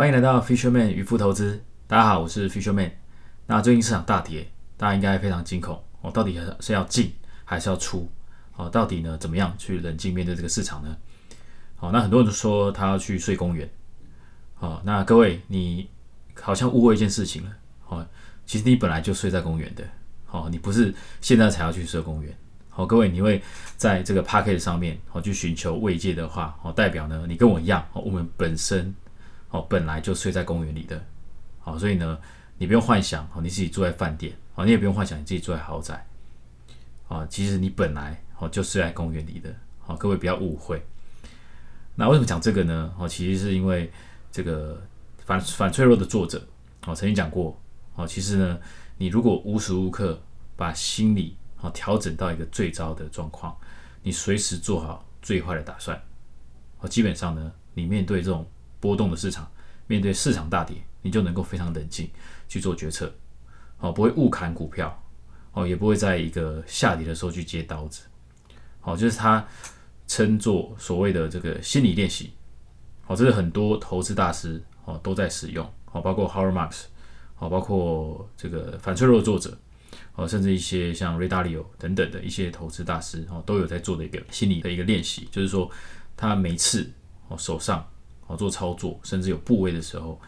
欢迎来到 Fisherman 渔夫投资。大家好，我是 Fisherman。那最近市场大跌，大家应该非常惊恐哦，到底是要进还是要出？哦，到底呢怎么样去冷静面对这个市场呢？好，那很多人都说他要去睡公园。好，那各位你好像误会一件事情了。好，其实你本来就睡在公园的。好，你不是现在才要去睡公园。好，各位你会在这个 p a c k e t 上面好去寻求慰藉的话，好代表呢你跟我一样，我们本身哦本来就睡在公园里的。好，所以呢你不用幻想哦你自己住在饭店，哦你也不用幻想你自己住在豪宅。啊，其实你本来哦就睡在公园里的。好，各位不要误会。那为什么讲这个呢？哦，其实是因为这个反反脆弱的作者哦曾经讲过哦，其实呢你如果无时无刻把心理哦，调整到一个最糟的状况，你随时做好最坏的打算。哦，基本上呢，你面对这种波动的市场，面对市场大跌，你就能够非常冷静去做决策。好，不会误砍股票，哦，也不会在一个下跌的时候去接刀子。好，就是他称作所谓的这个心理练习。好，这是很多投资大师哦都在使用。好，包括 Howard Marks，好，包括这个反脆弱作者。哦，甚至一些像瑞达利欧等等的一些投资大师哦，都有在做的一个心理的一个练习，就是说他每次哦手上哦做操作，甚至有部位的时候，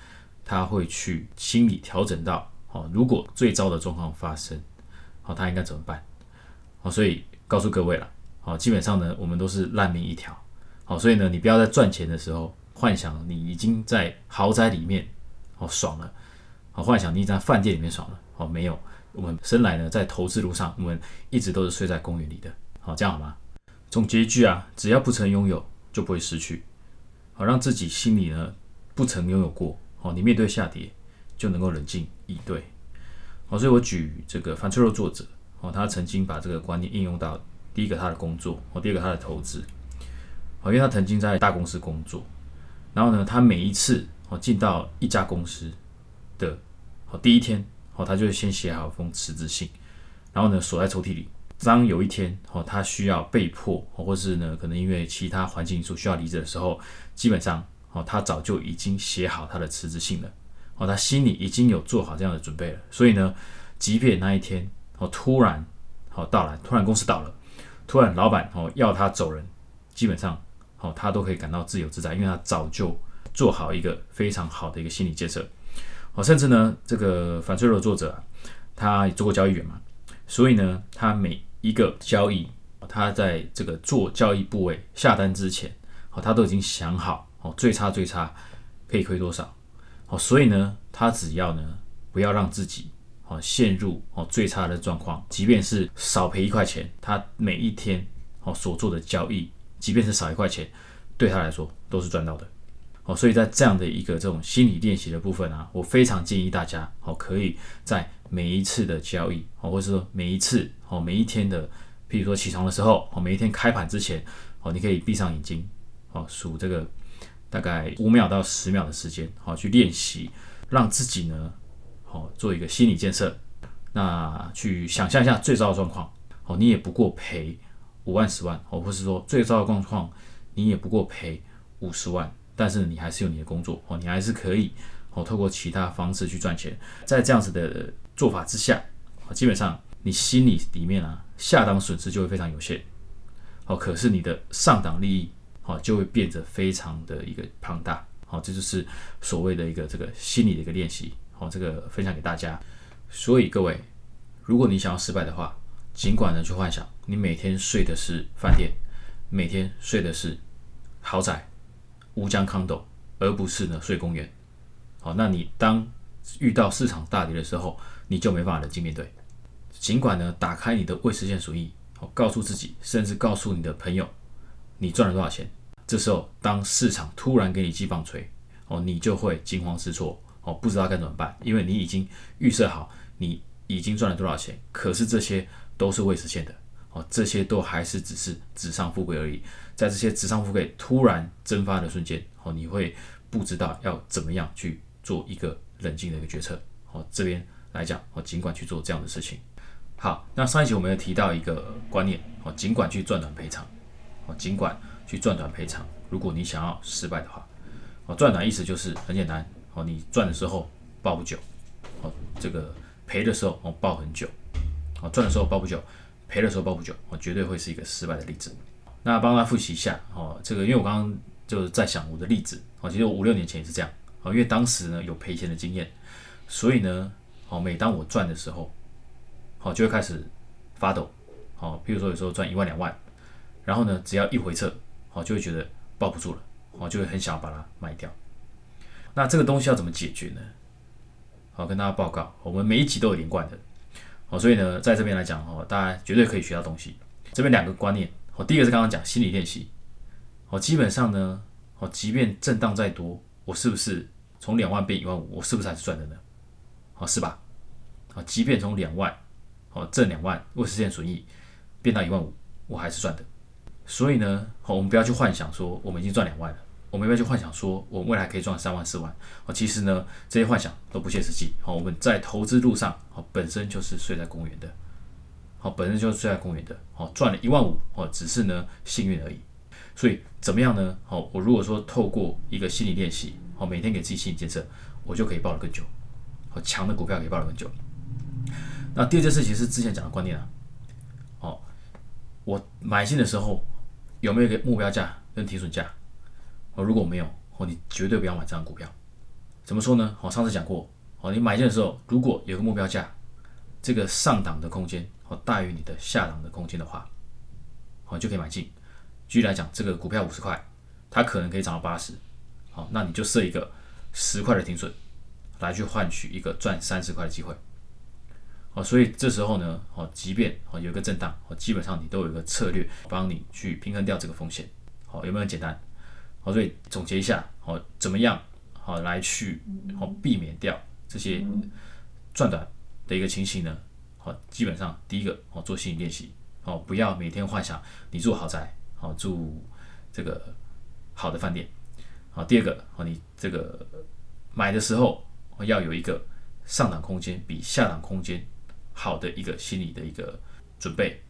他会去心理调整到哦，如果最糟的状况发生，哦他应该怎么办？哦，所以告诉各位了，哦基本上呢，我们都是烂命一条，好，所以呢，你不要在赚钱的时候幻想你已经在豪宅里面哦爽了，好幻想你在饭店里面爽了，哦没有。我们生来呢，在投资路上，我们一直都是睡在公园里的。好，这样好吗？总结一句啊，只要不曾拥有，就不会失去。好，让自己心里呢不曾拥有过。好，你面对下跌就能够冷静以对。好，所以我举这个反脆弱作者，哦，他曾经把这个观念应用到第一个他的工作，哦，第二个他的投资。好，因为他曾经在大公司工作，然后呢，他每一次哦进到一家公司的哦第一天。哦，他就先写好封辞职信，然后呢锁在抽屉里。当有一天哦，他需要被迫，或是呢可能因为其他环境因素需要离职的时候，基本上哦，他早就已经写好他的辞职信了。哦，他心里已经有做好这样的准备了。所以呢，即便那一天哦突然哦到来，突然公司倒了，突然老板哦要他走人，基本上哦他都可以感到自由自在，因为他早就做好一个非常好的一个心理建设。哦，甚至呢，这个反脆弱作者，他也做过交易员嘛，所以呢，他每一个交易，他在这个做交易部位下单之前，哦，他都已经想好，哦，最差最差可以亏多少，哦，所以呢，他只要呢，不要让自己哦陷入哦最差的状况，即便是少赔一块钱，他每一天哦所做的交易，即便是少一块钱，对他来说都是赚到的。哦，所以在这样的一个这种心理练习的部分啊，我非常建议大家，哦，可以在每一次的交易，哦，或者说每一次，哦，每一天的，譬如说起床的时候，哦，每一天开盘之前，哦，你可以闭上眼睛，哦，数这个大概五秒到十秒的时间，好，去练习，让自己呢，好，做一个心理建设，那去想象一下最糟的状况，哦，你也不过赔五万十万，哦，或是说最糟的状况，你也不过赔五十万。但是你还是有你的工作哦，你还是可以哦，透过其他方式去赚钱。在这样子的做法之下，基本上你心里里面啊，下档损失就会非常有限哦。可是你的上档利益好，就会变得非常的一个庞大好。这就是所谓的一个这个心理的一个练习好。这个分享给大家。所以各位，如果你想要失败的话，尽管呢去幻想你每天睡的是饭店，每天睡的是豪宅。乌江康斗，而不是呢睡公园。好，那你当遇到市场大跌的时候，你就没办法冷静面对。尽管呢，打开你的未实现损益，哦，告诉自己，甚至告诉你的朋友，你赚了多少钱。这时候，当市场突然给你击棒槌，哦，你就会惊慌失措，哦，不知道该怎么办，因为你已经预设好你已经赚了多少钱。可是这些都是未实现的。哦，这些都还是只是纸上富贵而已。在这些纸上富贵突然蒸发的瞬间，哦，你会不知道要怎么样去做一个冷静的一个决策。哦，这边来讲，哦，尽管去做这样的事情。好，那上一集我们有提到一个观念，哦，尽管去赚短赔长，哦，尽管去赚短赔长。如果你想要失败的话，哦，赚短意思就是很简单，哦，你赚的时候抱不久，哦，这个赔的时候哦抱很久，哦，赚的时候抱不久，赔的时候抱不久，哦，绝对会是一个失败的例子。那帮他复习一下，哦，这个因为我刚刚就是在想我的例子，哦，其实我五六年前也是这样，哦，因为当时呢有赔钱的经验，所以呢，哦，每当我赚的时候，好就会开始发抖，好，比如说有时候赚一万两万，然后呢，只要一回撤，好就会觉得抱不住了，好就会很想要把它卖掉。那这个东西要怎么解决呢？好，跟大家报告，我们每一集都有连贯的，好，所以呢，在这边来讲，哦，大家绝对可以学到东西。这边两个观念，好，第一个是刚刚讲心理练习，好，基本上呢，好，即便震荡再多，我是不是从两万变一万五，我是不是还是赚的呢？好，是吧？啊，即便从两万，哦，挣两万，未实现损益变到一万五，我还是赚的。所以呢，好，我们不要去幻想说我们已经赚两万了。我们不要去幻想说，我未来可以赚三万四万哦。其实呢，这些幻想都不切实际。好，我们在投资路上，好，本身就是睡在公园的，好，本身就是睡在公园的，好，赚了一万五，哦，只是呢幸运而已。所以怎么样呢？好，我如果说透过一个心理练习，好，每天给自己心理建设，我就可以抱得更久。好，强的股票可以抱得更久。那第二件事情是之前讲的观念啊，哦，我买进的时候有没有一个目标价跟停损价？哦，如果没有哦，你绝对不要买这张股票。怎么说呢？我上次讲过哦，你买进的时候，如果有个目标价，这个上档的空间哦大于你的下档的空间的话，好就可以买进。举例来讲，这个股票五十块，它可能可以涨到八十，好，那你就设一个十块的停损，来去换取一个赚三十块的机会。哦，所以这时候呢，哦，即便哦有一个震荡，哦，基本上你都有一个策略帮你去平衡掉这个风险。好，有没有很简单？好，所以总结一下，好，怎么样好来去好避免掉这些赚短的一个情形呢？好，基本上第一个好做心理练习，好不要每天幻想你住豪宅，好住这个好的饭店，好第二个好你这个买的时候要有一个上档空间比下档空间好的一个心理的一个准备，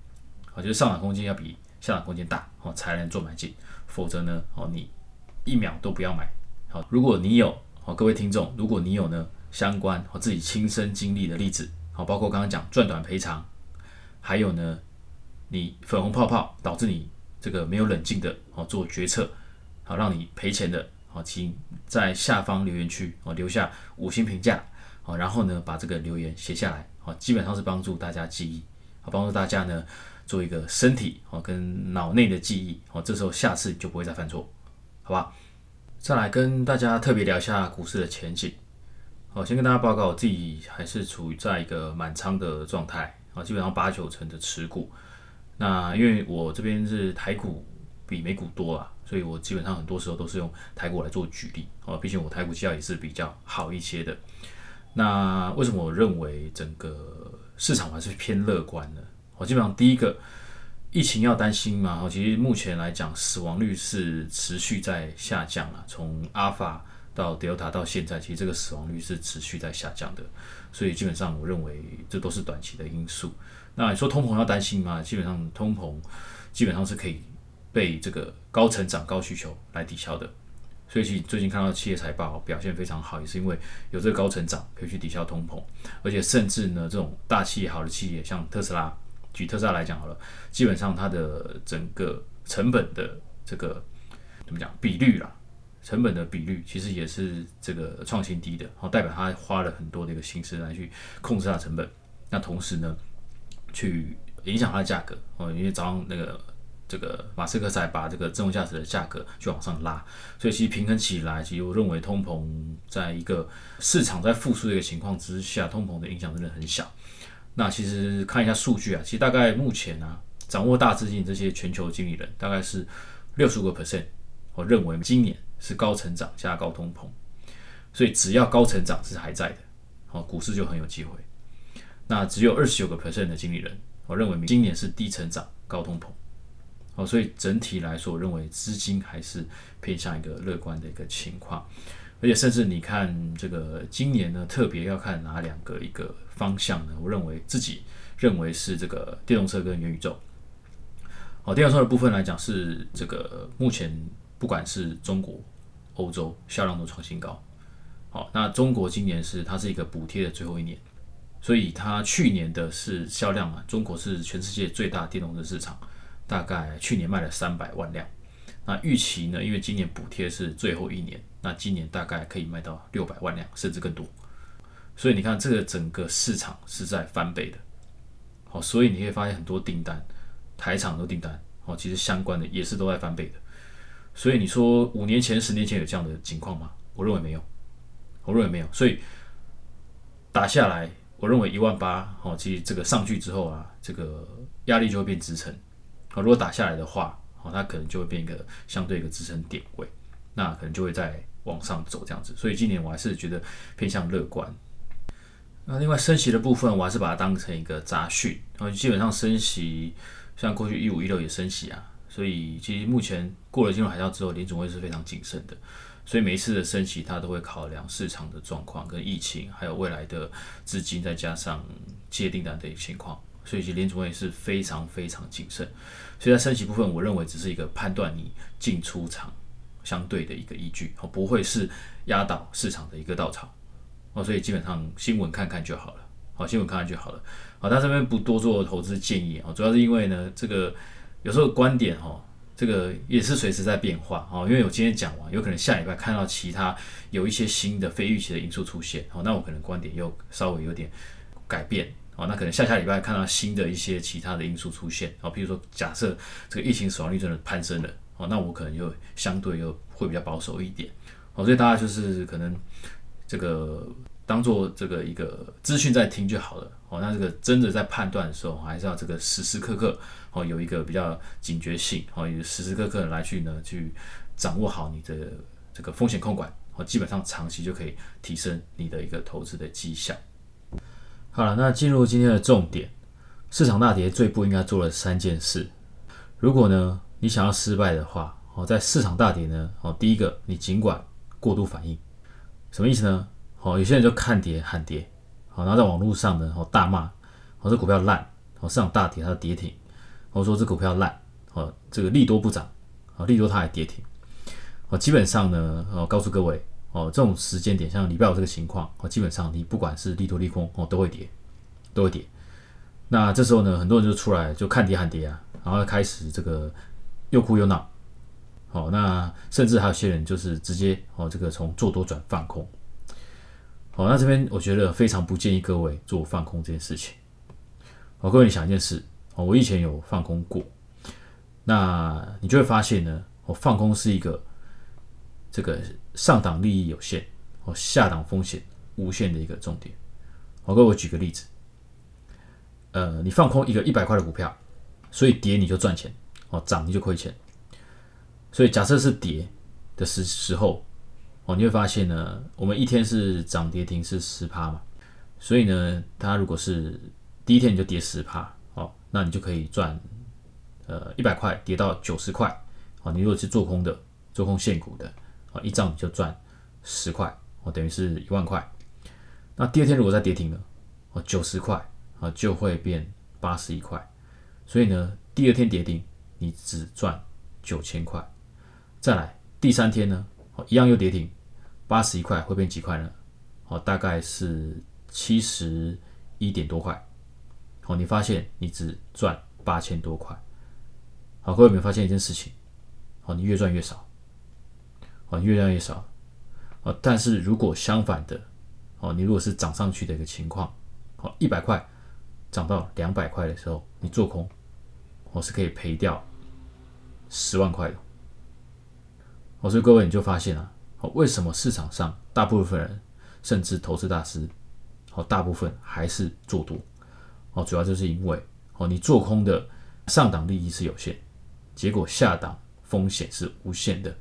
啊就是上档空间要比下档空间大，好才能做买进，否则呢，好你。一秒都不要买。好，如果你有好，各位听众，如果你有呢相关和自己亲身经历的例子，好，包括刚刚讲赚短赔偿，还有呢你粉红泡泡导致你这个没有冷静的哦做决策，好让你赔钱的，好，请在下方留言区哦留下五星评价，好，然后呢把这个留言写下来，好，基本上是帮助大家记忆，好，帮助大家呢做一个身体哦跟脑内的记忆，好，这时候下次就不会再犯错。好吧，再来跟大家特别聊一下股市的前景。好，先跟大家报告，我自己还是处于在一个满仓的状态啊，基本上八九成的持股。那因为我这边是台股比美股多啊，所以我基本上很多时候都是用台股来做举例啊，毕竟我台股绩效也是比较好一些的。那为什么我认为整个市场还是偏乐观呢？我基本上第一个。疫情要担心吗？其实目前来讲，死亡率是持续在下降了。从阿尔法到德尔塔到现在，其实这个死亡率是持续在下降的。所以基本上，我认为这都是短期的因素。那你说通膨要担心吗？基本上通膨基本上是可以被这个高成长、高需求来抵消的。所以其最近看到企业财报表现非常好，也是因为有这个高成长可以去抵消通膨，而且甚至呢，这种大企业、好的企业，像特斯拉。举特斯拉来讲好了，基本上它的整个成本的这个怎么讲比率啦，成本的比率其实也是这个创新低的，好代表它花了很多的一个心思来去控制它的成本，那同时呢，去影响它的价格哦，因为早上那个这个马斯克才把这个自动驾驶的价格就往上拉，所以其实平衡起来，其实我认为通膨在一个市场在复苏的一个情况之下，通膨的影响真的很小。那其实看一下数据啊，其实大概目前呢，掌握大资金这些全球经理人大概是六十五个 percent，我认为今年是高成长加高通膨，所以只要高成长是还在的，好，股市就很有机会。那只有二十九个 percent 的经理人，我认为今年是低成长高通膨，好，所以整体来说，我认为资金还是偏向一个乐观的一个情况。而且甚至你看这个今年呢，特别要看哪两个一个方向呢？我认为自己认为是这个电动车跟元宇宙。好，电动车的部分来讲是这个目前不管是中国、欧洲销量都创新高。好，那中国今年是它是一个补贴的最后一年，所以它去年的是销量啊，中国是全世界最大电动车市场，大概去年卖了三百万辆。那预期呢，因为今年补贴是最后一年，那今年大概可以卖到六百万辆，甚至更多。所以你看，这个整个市场是在翻倍的。好，所以你会发现很多订单，台厂的订单，哦，其实相关的也是都在翻倍的。所以你说五年前、十年前有这样的情况吗？我认为没有。我认为没有，所以打下来，我认为一万八，哦，其实这个上去之后啊，这个压力就会变支撑。啊，如果打下来的话，哦，它可能就会变一个相对一个支撑点位，那可能就会再往上走这样子。所以今年我还是觉得偏向乐观。那另外升息的部分，我还是把它当成一个杂讯。然后基本上升息，像过去一五一六也升息啊，所以其实目前过了金融海啸之后，联总会是非常谨慎的。所以每一次的升息，它都会考量市场的状况、跟疫情，还有未来的资金，再加上接订单的情况。所以其实联储会是非常非常谨慎。所以在升息部分，我认为只是一个判断你进出场相对的一个依据，哦，不会是压倒市场的一个稻草。哦，所以基本上新闻看看就好了。好，新闻看看就好了。好，他这边不多做投资建议啊，主要是因为呢，这个有时候观点哈。这个也是随时在变化哦，因为我今天讲完，有可能下礼拜看到其他有一些新的非预期的因素出现哦，那我可能观点又稍微有点改变哦，那可能下下礼拜看到新的一些其他的因素出现哦，比如说假设这个疫情死亡率真的攀升了哦，那我可能就相对又会比较保守一点哦，所以大家就是可能这个。当做这个一个资讯在听就好了哦。那这个真的在判断的时候，还是要这个时时刻刻哦有一个比较警觉性哦，也时时刻刻来去呢去掌握好你的这个风险控管哦，基本上长期就可以提升你的一个投资的绩效。好了，那进入今天的重点，市场大跌最不应该做的三件事。如果呢你想要失败的话哦，在市场大跌呢哦，第一个你尽管过度反应，什么意思呢？哦，有些人就看跌喊跌，好，然后在网络上呢，哦大骂，哦这股票烂，哦市场大跌它跌停，我说这股票烂，哦这个利多不涨，哦利多它还跌停，哦基本上呢，哦告诉各位，哦这种时间点像礼拜五这个情况，哦基本上你不管是利多利空，哦都会跌，都会跌。那这时候呢，很多人就出来就看跌喊跌啊，然后开始这个又哭又闹，哦那甚至还有些人就是直接哦这个从做多转放空。好，那这边我觉得非常不建议各位做放空这件事情。好，各位你想一件事，哦，我以前有放空过，那你就会发现呢，我放空是一个这个上档利益有限，哦，下档风险无限的一个重点。好，各位我举个例子，呃，你放空一个一百块的股票，所以跌你就赚钱，哦，涨你就亏钱。所以假设是跌的时时候。哦，你会发现呢，我们一天是涨跌停是十趴嘛，所以呢，它如果是第一天你就跌十趴，哦，那你就可以赚，呃，一百块跌到九十块，哦，你如果是做空的，做空现股的，哦，一张你就赚十块，哦，等于是一万块。那第二天如果再跌停了，哦，九十块，啊，就会变八十一块，所以呢，第二天跌停你只赚九千块。再来第三天呢？哦，一样又跌停，八十一块会变几块呢？哦，大概是七十一点多块。哦，你发现你只赚八千多块。好，各位有没有发现一件事情？哦，你越赚越少。啊，越赚越少。啊，但是如果相反的，哦，你如果是涨上去的一个情况，哦，一百块涨到两百块的时候，你做空，我是可以赔掉十万块的。哦，所以各位你就发现了，哦，为什么市场上大部分人，甚至投资大师，哦，大部分还是做多，哦，主要就是因为，哦，你做空的上档利益是有限，结果下档风险是无限的，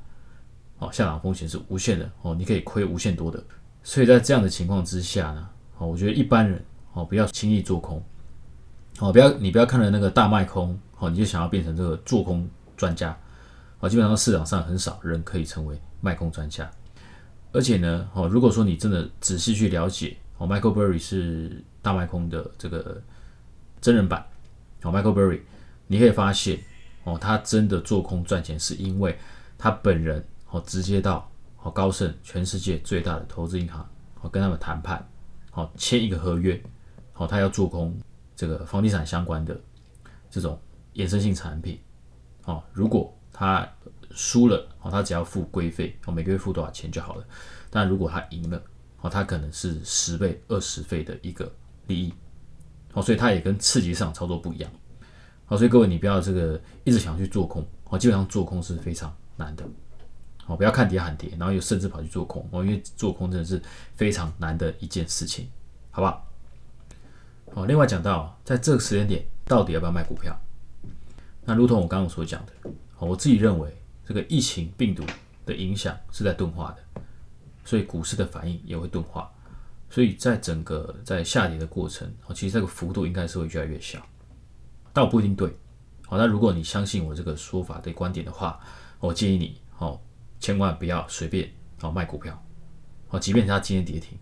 哦，下档风险是无限的，哦，你可以亏无限多的，所以在这样的情况之下呢，哦，我觉得一般人，哦，不要轻易做空，哦，不要你不要看了那个大卖空，哦，你就想要变成这个做空专家。啊，基本上市场上很少人可以成为卖空专家，而且呢，哦，如果说你真的仔细去了解，哦，Michael Burry 是大卖空的这个真人版，哦，Michael Burry，你可以发现，哦，他真的做空赚钱，是因为他本人哦直接到好高盛全世界最大的投资银行，好跟他们谈判，好签一个合约，好他要做空这个房地产相关的这种衍生性产品，好如果他输了，好他只要付规费，哦每个月付多少钱就好了。但如果他赢了，好他可能是十倍、二十倍的一个利益，好所以他也跟刺激上操作不一样。好，所以各位，你不要这个一直想去做空，哦，基本上做空是非常难的，不要看跌喊跌，然后又甚至跑去做空，哦，因为做空真的是非常难的一件事情，好不好？好，另外讲到在这个时间点，到底要不要卖股票？那如同我刚刚所讲的，我自己认为这个疫情病毒的影响是在钝化的，所以股市的反应也会钝化，所以在整个在下跌的过程，哦，其实这个幅度应该是会越来越小。但我不一定对，好，那如果你相信我这个说法的观点的话，我建议你，哦，千万不要随便，哦卖股票，哦，即便它今天跌停，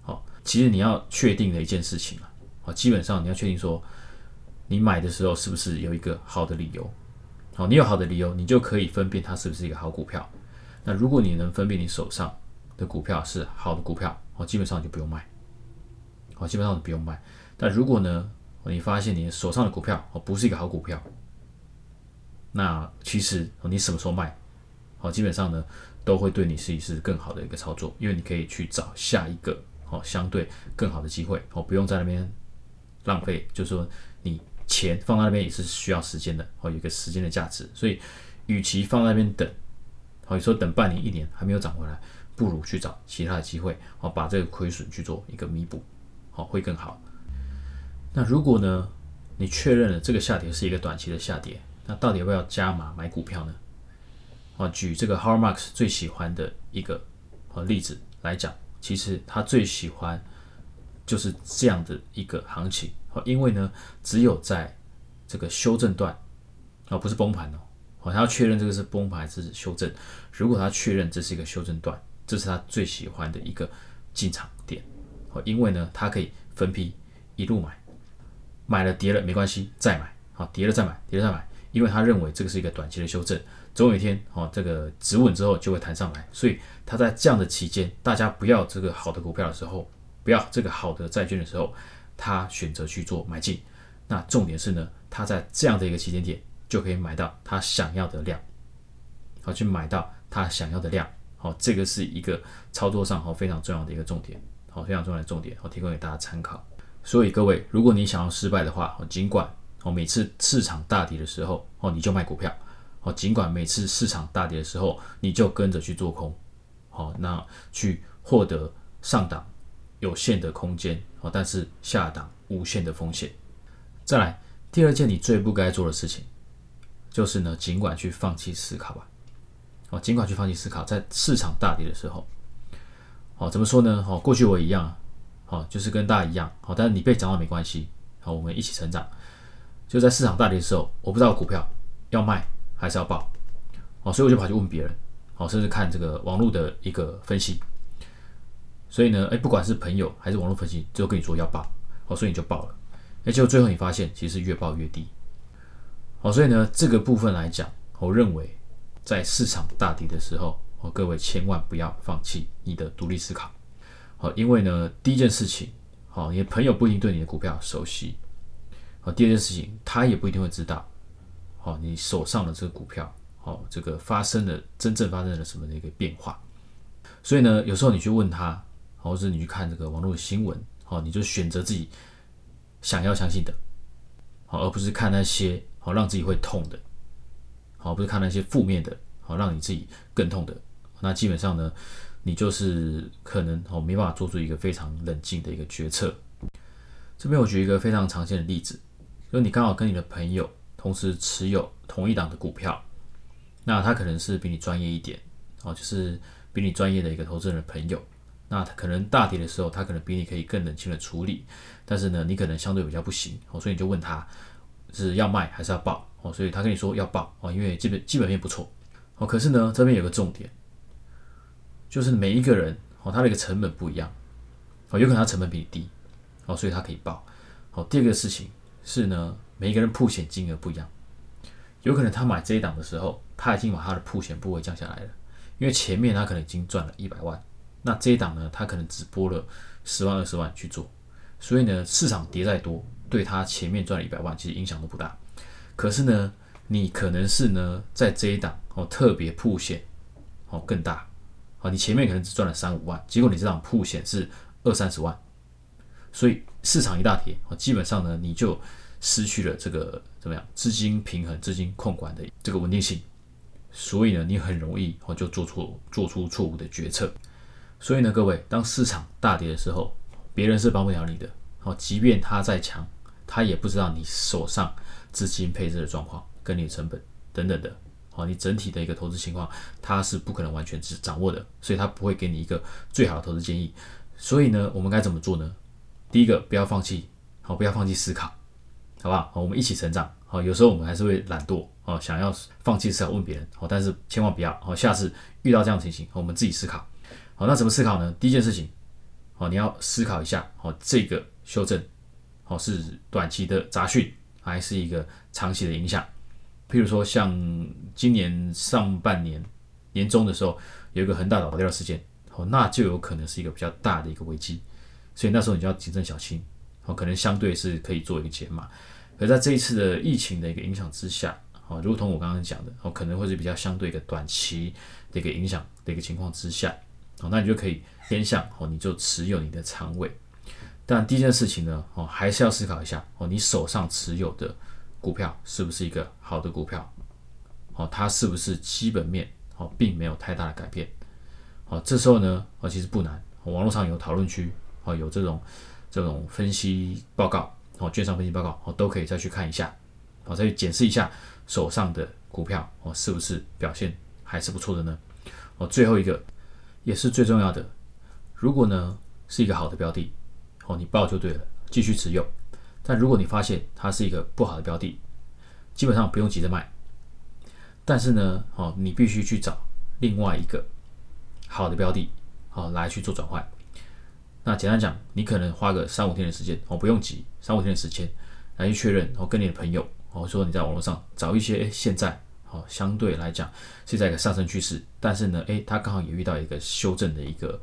好，其实你要确定的一件事情啊，哦，基本上你要确定说，你买的时候是不是有一个好的理由，好，你有好的理由，你就可以分辨它是不是一个好股票。那如果你能分辨你手上的股票是好的股票，哦，基本上就不用卖，哦，基本上就不用卖。但如果呢？你发现你手上的股票哦不是一个好股票，那其实你什么时候卖，好基本上呢都会对你是一次更好的一个操作，因为你可以去找下一个哦相对更好的机会哦，不用在那边浪费，就是说你钱放在那边也是需要时间的哦，有一个时间的价值，所以与其放在那边等，好你说等半年一年还没有涨回来，不如去找其他的机会哦，把这个亏损去做一个弥补，好会更好。那如果呢，你确认了这个下跌是一个短期的下跌，那到底要不要加码买股票呢？啊，举这个 Howard Marks 最喜欢的一个呃例子来讲，其实他最喜欢就是这样的一个行情，啊，因为呢，只有在这个修正段，啊，不是崩盘哦，哦，他要确认这个是崩盘还是修正。如果他确认这是一个修正段，这是他最喜欢的一个进场点，哦，因为呢，他可以分批一路买。买了跌了没关系，再买，好跌了再买，跌了再买，因为他认为这个是一个短期的修正，总有一天，哦这个止稳之后就会弹上来，所以他在这样的期间，大家不要这个好的股票的时候，不要这个好的债券的时候，他选择去做买进，那重点是呢，他在这样的一个期间点就可以买到他想要的量，好去买到他想要的量，好这个是一个操作上好非常重要的一个重点，好非常重要的重点，好提供给大家参考。所以各位，如果你想要失败的话，哦，尽管哦每次市场大跌的时候，哦你就卖股票，哦尽管每次市场大跌的时候，你就跟着去做空，好，那去获得上档有限的空间，哦，但是下档无限的风险。再来，第二件你最不该做的事情，就是呢，尽管去放弃思考吧，哦，尽管去放弃思考，在市场大跌的时候，哦，怎么说呢？哦，过去我一样。好，就是跟大家一样，好，但是你被涨到没关系，好，我们一起成长。就在市场大跌的时候，我不知道股票要卖还是要报，哦，所以我就跑去问别人，好，甚至看这个网络的一个分析。所以呢，哎，不管是朋友还是网络分析，最后跟你说要报，好，所以你就报了，哎，结果最后你发现其实越报越低，好，所以呢，这个部分来讲，我认为在市场大跌的时候，哦，各位千万不要放弃你的独立思考。好，因为呢，第一件事情，好，你的朋友不一定对你的股票熟悉。好，第二件事情，他也不一定会知道，好，你手上的这个股票，好，这个发生了真正发生了什么的一个变化。所以呢，有时候你去问他，或者你去看这个网络新闻，好，你就选择自己想要相信的，好，而不是看那些好让自己会痛的，好，不是看那些负面的，好让你自己更痛的。那基本上呢？你就是可能哦没办法做出一个非常冷静的一个决策。这边我举一个非常常见的例子，就你刚好跟你的朋友同时持有同一档的股票，那他可能是比你专业一点哦，就是比你专业的一个投资人的朋友。那他可能大跌的时候，他可能比你可以更冷静的处理，但是呢，你可能相对比较不行哦，所以你就问他是要卖还是要报哦，所以他跟你说要报哦，因为基本基本面不错哦。可是呢，这边有个重点。就是每一个人哦，他的一个成本不一样哦，有可能他成本比你低哦，所以他可以报。好，第二个事情是呢，每一个人铺险金额不一样，有可能他买这一档的时候，他已经把他的铺险部位降下来了，因为前面他可能已经赚了一百万，那这一档呢，他可能只拨了十万二十万去做，所以呢，市场跌再多，对他前面赚了一百万其实影响都不大。可是呢，你可能是呢在这一档哦特别铺险哦更大，好，你前面可能只赚了三五万，结果你这档铺险是二三十万，所以市场一大跌哦，基本上呢你就失去了这个怎么样资金平衡、资金控管的这个稳定性。所以呢，你很容易哦就做错做出错误的决策。所以呢，各位，当市场大跌的时候，别人是帮不了你的。哦，即便他再强，他也不知道你手上资金配置的状况、跟你的成本等等的。哦，你整体的一个投资情况，他是不可能完全是掌握的，所以他不会给你一个最好的投资建议。所以呢，我们该怎么做呢？第一个，不要放弃，好，不要放弃思考，好不好？我们一起成长。好，有时候我们还是会懒惰。哦，想要放弃思考问别人，哦，但是千万不要，哦，下次遇到这样的情形，我们自己思考。好，那怎么思考呢？第一件事情，哦，你要思考一下，哦，这个修正，哦，是短期的杂讯，还是一个长期的影响？譬如说，像今年上半年年中的时候，有一个恒大倒掉的事件，哦，那就有可能是一个比较大的一个危机，所以那时候你就要谨慎小心，哦，可能相对是可以做一个减码。而在这一次的疫情的一个影响之下，哦，如同我刚刚讲的，哦，可能会是比较相对一个短期的一个影响的一个情况之下，哦，那你就可以偏向哦，你就持有你的仓位。但第一件事情呢，哦，还是要思考一下，哦，你手上持有的股票是不是一个好的股票？哦，它是不是基本面哦，并没有太大的改变？哦，这时候呢，哦，其实不难，网络上有讨论区，哦，有这种这种分析报告，哦，券商分析报告，哦，都可以再去看一下，哦，再去检视一下。手上的股票哦，是不是表现还是不错的呢？哦，最后一个也是最重要的，如果呢是一个好的标的哦，你报就对了，继续持有。但如果你发现它是一个不好的标的，基本上不用急着卖。但是呢，哦，你必须去找另外一个好的标的，哦来去做转换。那简单讲，你可能花个三五天的时间哦，不用急，三五天的时间来去确认，哦，跟你的朋友。哦，说你在网络上找一些，现在哦相对来讲是在一个上升趋势，但是呢，诶，它刚好也遇到一个修正的一个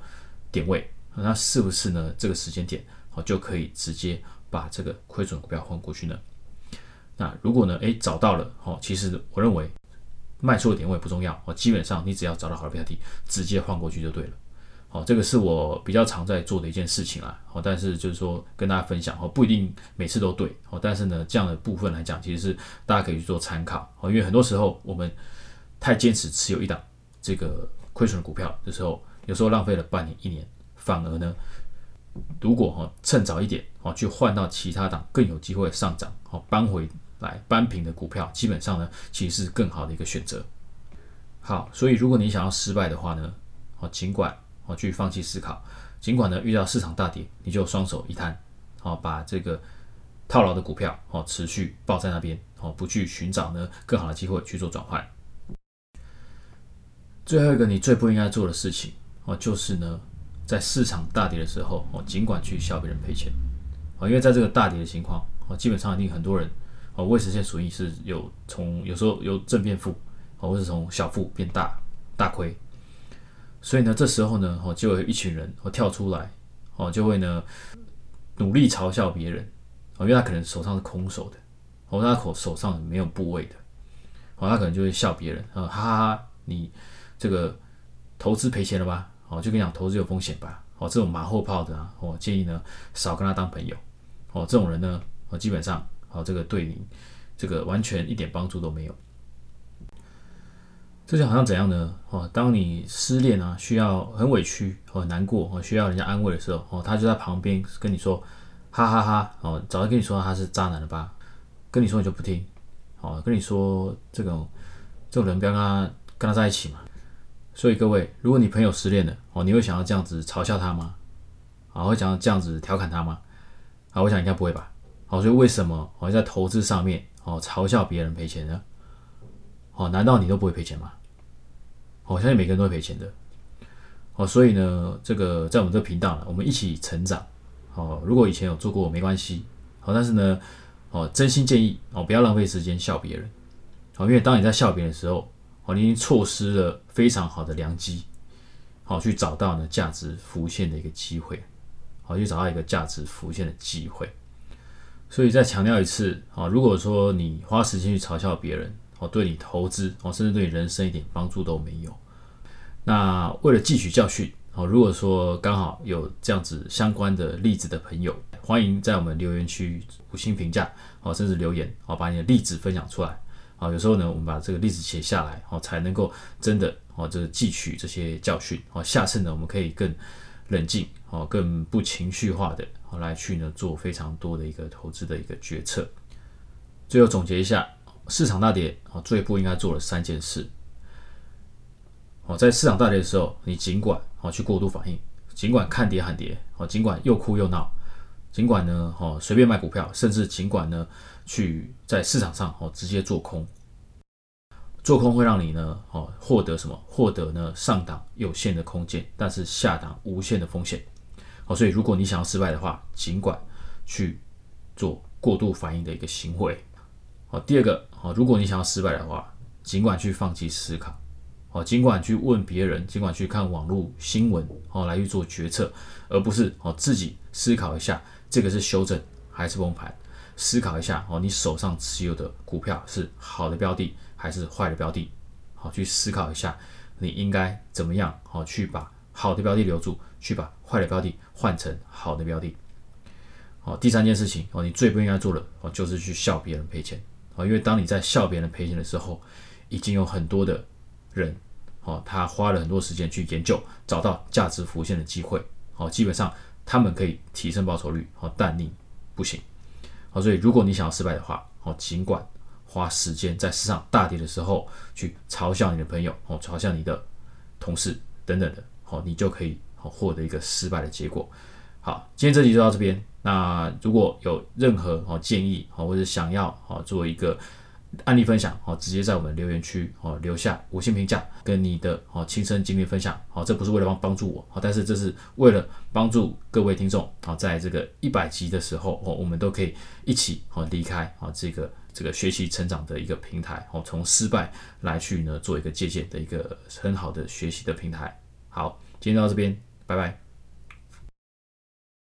点位，那是不是呢？这个时间点哦就可以直接把这个亏损股票换过去呢？那如果呢，诶，找到了哦，其实我认为卖出的点位不重要哦，基本上你只要找到好的标的，直接换过去就对了。哦，这个是我比较常在做的一件事情啊。哦，但是就是说跟大家分享哦，不一定每次都对哦。但是呢，这样的部分来讲，其实是大家可以去做参考哦。因为很多时候我们太坚持持有一档这个亏损的股票的时候，有时候浪费了半年一年，反而呢，如果哈趁早一点哦，去换到其他档更有机会上涨哦，搬回来扳平的股票，基本上呢，其实是更好的一个选择。好，所以如果你想要失败的话呢，哦，尽管。哦，去放弃思考，尽管呢遇到市场大跌，你就双手一摊，哦，把这个套牢的股票哦持续抱在那边，哦，不去寻找呢更好的机会去做转换。最后一个你最不应该做的事情哦，就是呢在市场大跌的时候哦，尽管去笑别人赔钱，哦，因为在这个大跌的情况哦，基本上一定很多人哦未实现损益是有从有时候由正变负，哦，或是从小负变大大亏。所以呢，这时候呢，哦，就有一群人哦跳出来，哦，就会呢努力嘲笑别人，哦，因为他可能手上是空手的，哦，他口手上没有部位的，哦，他可能就会笑别人，啊，哈哈哈，你这个投资赔钱了吧？哦，就跟你讲投资有风险吧？哦，这种马后炮的啊，我建议呢少跟他当朋友，哦，这种人呢，哦，基本上哦，这个对你这个完全一点帮助都没有。这就好像怎样呢？哦，当你失恋啊，需要很委屈、很难过，哦，需要人家安慰的时候，哦，他就在旁边跟你说，哈哈哈，哦，早就跟你说他是渣男了吧？跟你说你就不听，哦，跟你说这种这种人不要跟他跟他在一起嘛。所以各位，如果你朋友失恋了，哦，你会想要这样子嘲笑他吗？啊，会想要这样子调侃他吗？啊，我想应该不会吧。好，所以为什么我在投资上面，哦，嘲笑别人赔钱呢？哦，难道你都不会赔钱吗？我相信每个人都会赔钱的。哦，所以呢，这个在我们这个频道呢，我们一起成长。哦，如果以前有做过没关系。好，但是呢，哦，真心建议哦，不要浪费时间笑别人。哦，因为当你在笑别人的时候，哦，你已经错失了非常好的良机，好去找到呢价值浮现的一个机会，好去找到一个价值浮现的机会。所以再强调一次啊，如果说你花时间去嘲笑别人，哦，对你投资哦，甚至对你人生一点帮助都没有。那为了汲取教训，哦，如果说刚好有这样子相关的例子的朋友，欢迎在我们留言区五星评价，哦，甚至留言，哦，把你的例子分享出来。啊，有时候呢，我们把这个例子写下来，哦，才能够真的哦，这个汲取这些教训。哦，下次呢，我们可以更冷静，哦，更不情绪化的，哦，来去呢做非常多的一个投资的一个决策。最后总结一下，市场大跌，哦，最不应该做的三件事。哦，在市场大跌的时候，你尽管哦去过度反应，尽管看跌喊跌，哦，尽管又哭又闹，尽管呢，哦随便卖股票，甚至尽管呢。去在市场上哦直接做空，做空会让你呢哦获得什么？获得呢上档有限的空间，但是下档无限的风险。哦，所以如果你想要失败的话，尽管去做过度反应的一个行为。好，第二个哦，如果你想要失败的话，尽管去放弃思考，哦，尽管去问别人，尽管去看网络新闻哦来去做决策，而不是哦自己思考一下这个是修正还是崩盘。思考一下哦，你手上持有的股票是好的标的还是坏的标的？好，去思考一下，你应该怎么样好去把好的标的留住，去把坏的标的换成好的标的。好，第三件事情哦，你最不应该做的哦，就是去笑别人赔钱哦，因为当你在笑别人赔钱的时候，已经有很多的人哦，他花了很多时间去研究，找到价值浮现的机会哦，基本上他们可以提升报酬率哦，但你不行。好，所以如果你想要失败的话，哦，尽管花时间在市场大跌的时候去嘲笑你的朋友，哦，嘲笑你的同事等等的，好，你就可以好获得一个失败的结果。好，今天这集就到这边。那如果有任何哦建议，哦，或者想要哦做一个。案例分享哦，直接在我们留言区哦留下五星评价，跟你的哦亲身经历分享哦，这不是为了帮帮助我哦，但是这是为了帮助各位听众啊，在这个一百集的时候哦，我们都可以一起哦离开啊这个这个学习成长的一个平台哦，从失败来去呢做一个借鉴的一个很好的学习的平台。好，今天到这边，拜拜。